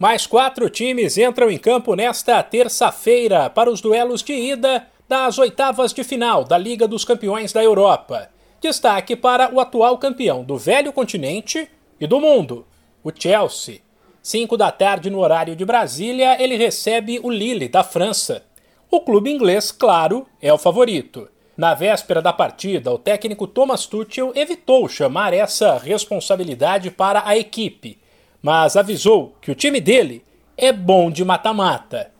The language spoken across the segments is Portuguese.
Mais quatro times entram em campo nesta terça-feira para os duelos de ida das oitavas de final da Liga dos Campeões da Europa. Destaque para o atual campeão do velho continente e do mundo, o Chelsea. Cinco da tarde no horário de Brasília, ele recebe o Lille da França. O clube inglês, claro, é o favorito. Na véspera da partida, o técnico Thomas Tuchel evitou chamar essa responsabilidade para a equipe mas avisou que o time dele é bom de mata-mata.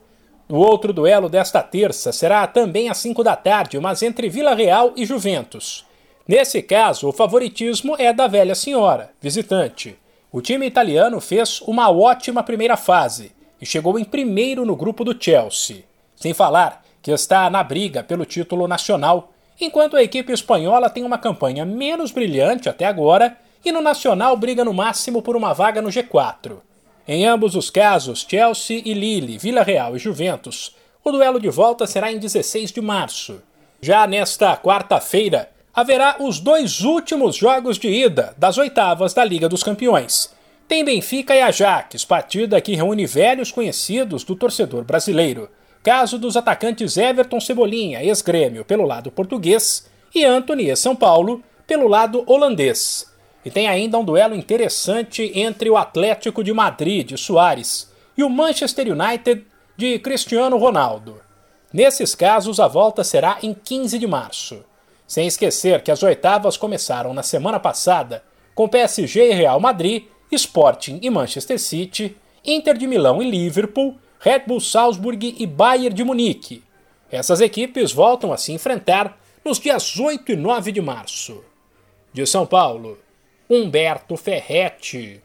O outro duelo desta terça será também às 5 da tarde, mas entre Vila Real e Juventus. Nesse caso, o favoritismo é da velha senhora, visitante. O time italiano fez uma ótima primeira fase e chegou em primeiro no grupo do Chelsea. Sem falar que está na briga pelo título nacional, enquanto a equipe espanhola tem uma campanha menos brilhante até agora e no Nacional briga no máximo por uma vaga no G4. Em ambos os casos, Chelsea e Lille, Vila Real e Juventus, o duelo de volta será em 16 de março. Já nesta quarta-feira, haverá os dois últimos jogos de ida das oitavas da Liga dos Campeões. Tem Benfica e Ajax, partida que reúne velhos conhecidos do torcedor brasileiro. Caso dos atacantes Everton Cebolinha, ex-grêmio, pelo lado português, e Anthony, São Paulo, pelo lado holandês. E tem ainda um duelo interessante entre o Atlético de Madrid, de Soares, e o Manchester United, de Cristiano Ronaldo. Nesses casos, a volta será em 15 de março. Sem esquecer que as oitavas começaram na semana passada com PSG e Real Madrid, Sporting e Manchester City, Inter de Milão e Liverpool, Red Bull Salzburg e Bayern de Munique. Essas equipes voltam a se enfrentar nos dias 8 e 9 de março. De São Paulo, Humberto Ferretti.